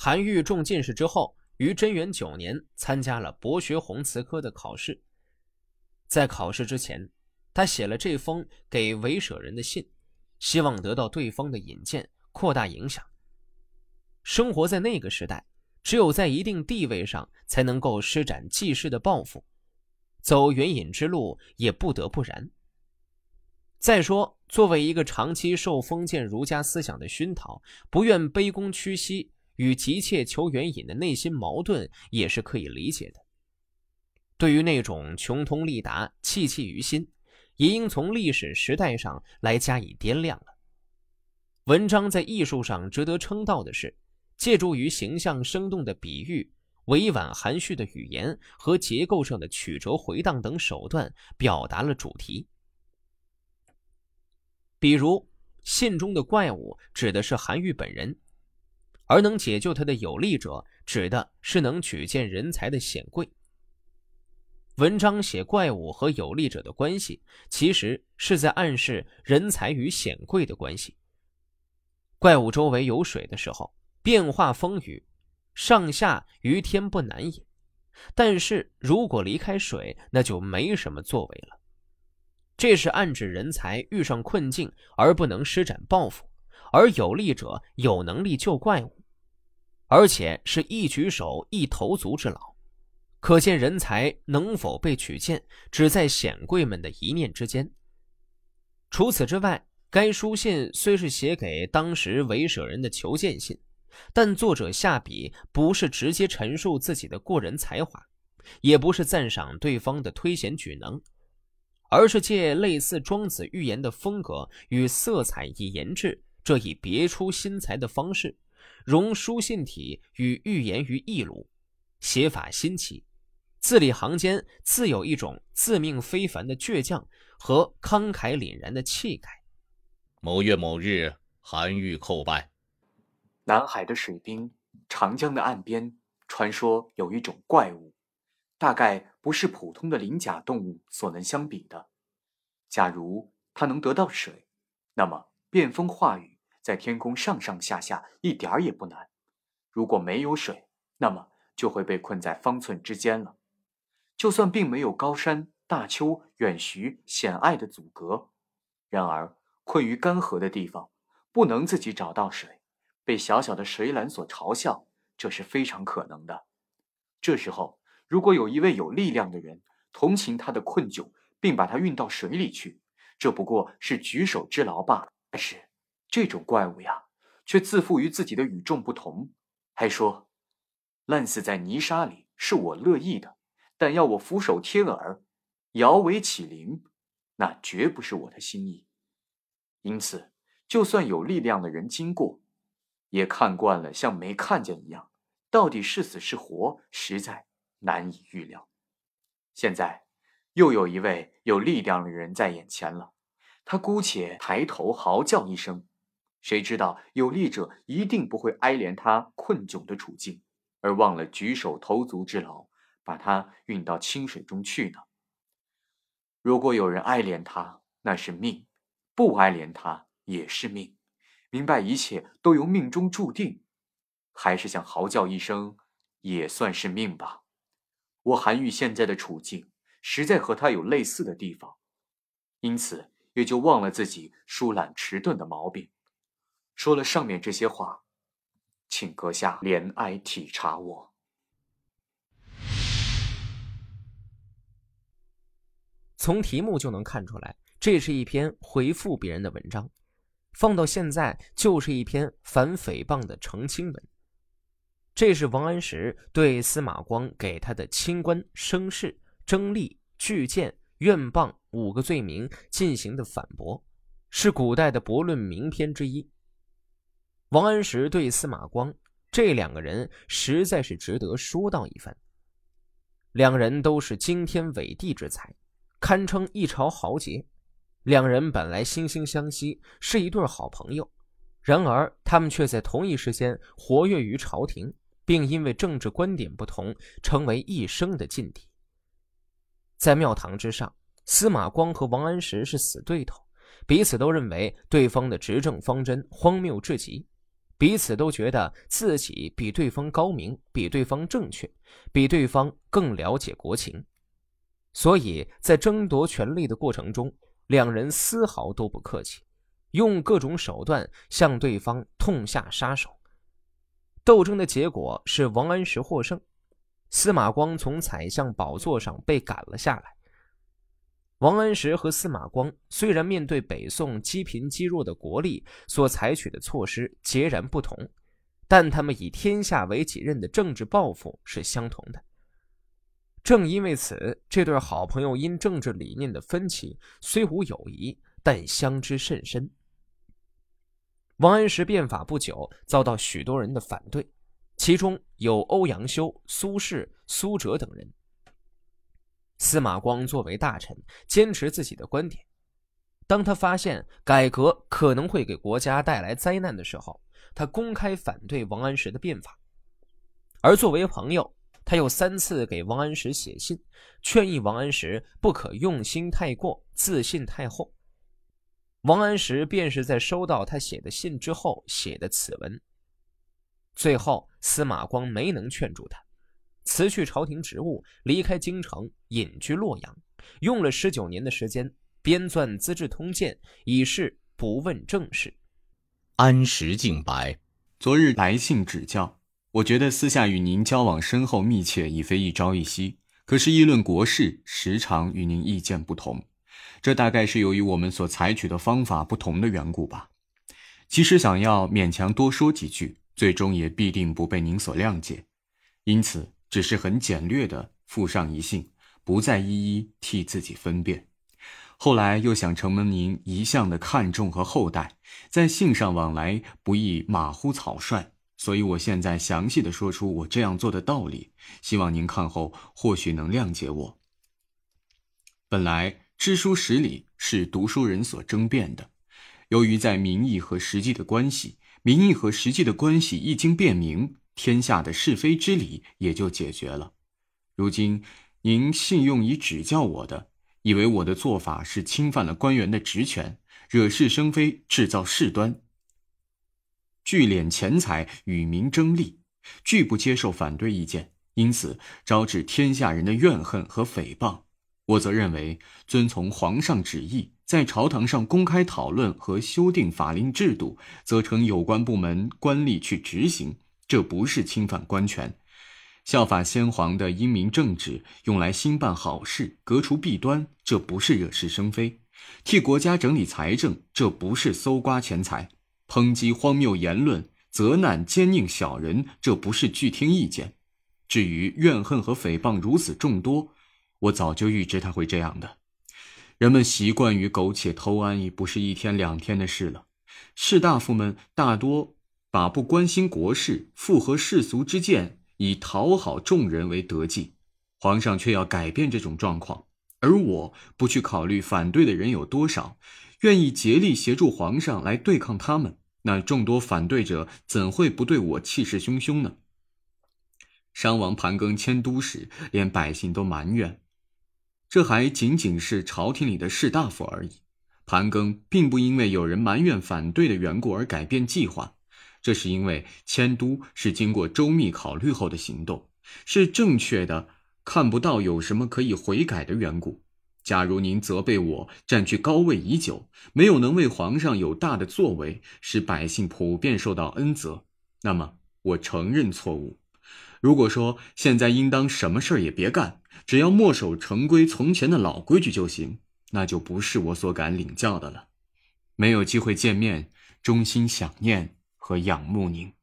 韩愈中进士之后，于贞元九年参加了博学鸿词科的考试。在考试之前，他写了这封给韦舍人的信，希望得到对方的引荐，扩大影响。生活在那个时代，只有在一定地位上才能够施展济世的抱负，走援引之路也不得不然。再说，作为一个长期受封建儒家思想的熏陶，不愿卑躬屈膝与急切求援引的内心矛盾也是可以理解的。对于那种穷通利达、戚戚于心，也应从历史时代上来加以掂量了。文章在艺术上值得称道的是。借助于形象生动的比喻、委婉含蓄的语言和结构上的曲折回荡等手段，表达了主题。比如，信中的怪物指的是韩愈本人，而能解救他的有力者，指的是能举荐人才的显贵。文章写怪物和有力者的关系，其实是在暗示人才与显贵的关系。怪物周围有水的时候。变化风雨，上下于天不难也。但是如果离开水，那就没什么作为了。这是暗指人才遇上困境而不能施展抱负，而有力者有能力救怪物，而且是一举手一投足之劳。可见人才能否被取见，只在显贵们的一念之间。除此之外，该书信虽是写给当时韦舍人的求见信。但作者下笔不是直接陈述自己的过人才华，也不是赞赏对方的推贤举能，而是借类似庄子寓言的风格与色彩以言志这一别出心裁的方式，融书信体与寓言于一炉，写法新奇，字里行间自有一种自命非凡的倔强和慷慨凛然的气概。某月某日，韩愈叩拜。南海的水滨，长江的岸边，传说有一种怪物，大概不是普通的鳞甲动物所能相比的。假如它能得到水，那么变风化雨，在天空上上下下一点儿也不难；如果没有水，那么就会被困在方寸之间了。就算并没有高山、大丘、远徐、险隘的阻隔，然而困于干涸的地方，不能自己找到水。被小小的水缆所嘲笑，这是非常可能的。这时候，如果有一位有力量的人同情他的困窘，并把他运到水里去，这不过是举手之劳罢了。但是，这种怪物呀，却自负于自己的与众不同，还说：“烂死在泥沙里是我乐意的，但要我俯首贴耳、摇尾乞灵，那绝不是我的心意。”因此，就算有力量的人经过，也看惯了，像没看见一样，到底是死是活，实在难以预料。现在又有一位有力量的人在眼前了，他姑且抬头嚎叫一声，谁知道有力者一定不会哀怜他困窘的处境，而忘了举手投足之劳，把他运到清水中去呢？如果有人哀怜他，那是命；不哀怜他，也是命。明白一切都由命中注定，还是想嚎叫一声，也算是命吧。我韩愈现在的处境，实在和他有类似的地方，因此也就忘了自己疏懒迟钝的毛病。说了上面这些话，请阁下怜爱体察我。从题目就能看出来，这是一篇回复别人的文章。放到现在，就是一篇反诽谤的澄清文。这是王安石对司马光给他的清官、生事、征吏、拒谏、怨谤五个罪名进行的反驳，是古代的驳论名篇之一。王安石对司马光这两个人实在是值得说道一番。两人都是惊天伟地之才，堪称一朝豪杰。两人本来惺惺相惜，是一对好朋友，然而他们却在同一时间活跃于朝廷，并因为政治观点不同，成为一生的劲敌。在庙堂之上，司马光和王安石是死对头，彼此都认为对方的执政方针荒谬至极，彼此都觉得自己比对方高明，比对方正确，比对方更了解国情，所以在争夺权力的过程中，两人丝毫都不客气，用各种手段向对方痛下杀手。斗争的结果是王安石获胜，司马光从宰相宝座上被赶了下来。王安石和司马光虽然面对北宋积贫积弱的国力所采取的措施截然不同，但他们以天下为己任的政治抱负是相同的。正因为此，这对好朋友因政治理念的分歧虽无友谊，但相知甚深。王安石变法不久，遭到许多人的反对，其中有欧阳修、苏轼、苏辙等人。司马光作为大臣，坚持自己的观点。当他发现改革可能会给国家带来灾难的时候，他公开反对王安石的变法。而作为朋友，他又三次给王安石写信，劝谕王安石不可用心太过，自信太厚。王安石便是在收到他写的信之后写的此文。最后，司马光没能劝住他。辞去朝廷职务，离开京城，隐居洛阳，用了十九年的时间编撰《资治通鉴》，以示不问政事。安石敬白，昨日来信指教，我觉得私下与您交往深厚密切，已非一朝一夕。可是议论国事，时常与您意见不同，这大概是由于我们所采取的方法不同的缘故吧。其实想要勉强多说几句，最终也必定不被您所谅解，因此。只是很简略的附上一信，不再一一替自己分辨。后来又想承蒙您一向的看重和厚待，在信上往来不易马虎草率，所以我现在详细的说出我这样做的道理，希望您看后或许能谅解我。本来知书识礼是读书人所争辩的，由于在名义和实际的关系，名义和实际的关系一经辨明。天下的是非之理也就解决了。如今您信用以指教我的，以为我的做法是侵犯了官员的职权，惹是生非，制造事端，聚敛钱财与民争利，拒不接受反对意见，因此招致天下人的怨恨和诽谤。我则认为，遵从皇上旨意，在朝堂上公开讨论和修订法令制度，责成有关部门官吏去执行。这不是侵犯官权，效法先皇的英明正直，用来兴办好事、革除弊端，这不是惹是生非；替国家整理财政，这不是搜刮钱财；抨击荒谬言论、责难奸佞小人，这不是拒听意见。至于怨恨和诽谤如此众多，我早就预知他会这样的。人们习惯于苟且偷安，已不是一天两天的事了。士大夫们大多。把不关心国事、附和世俗之见，以讨好众人为德计，皇上却要改变这种状况，而我不去考虑反对的人有多少，愿意竭力协助皇上来对抗他们，那众多反对者怎会不对我气势汹汹呢？商王盘庚迁都时，连百姓都埋怨，这还仅仅是朝廷里的士大夫而已。盘庚并不因为有人埋怨反对的缘故而改变计划。这是因为迁都是经过周密考虑后的行动，是正确的，看不到有什么可以悔改的缘故。假如您责备我占据高位已久，没有能为皇上有大的作为，使百姓普遍受到恩泽，那么我承认错误。如果说现在应当什么事儿也别干，只要墨守成规，从前的老规矩就行，那就不是我所敢领教的了。没有机会见面，衷心想念。和仰慕您。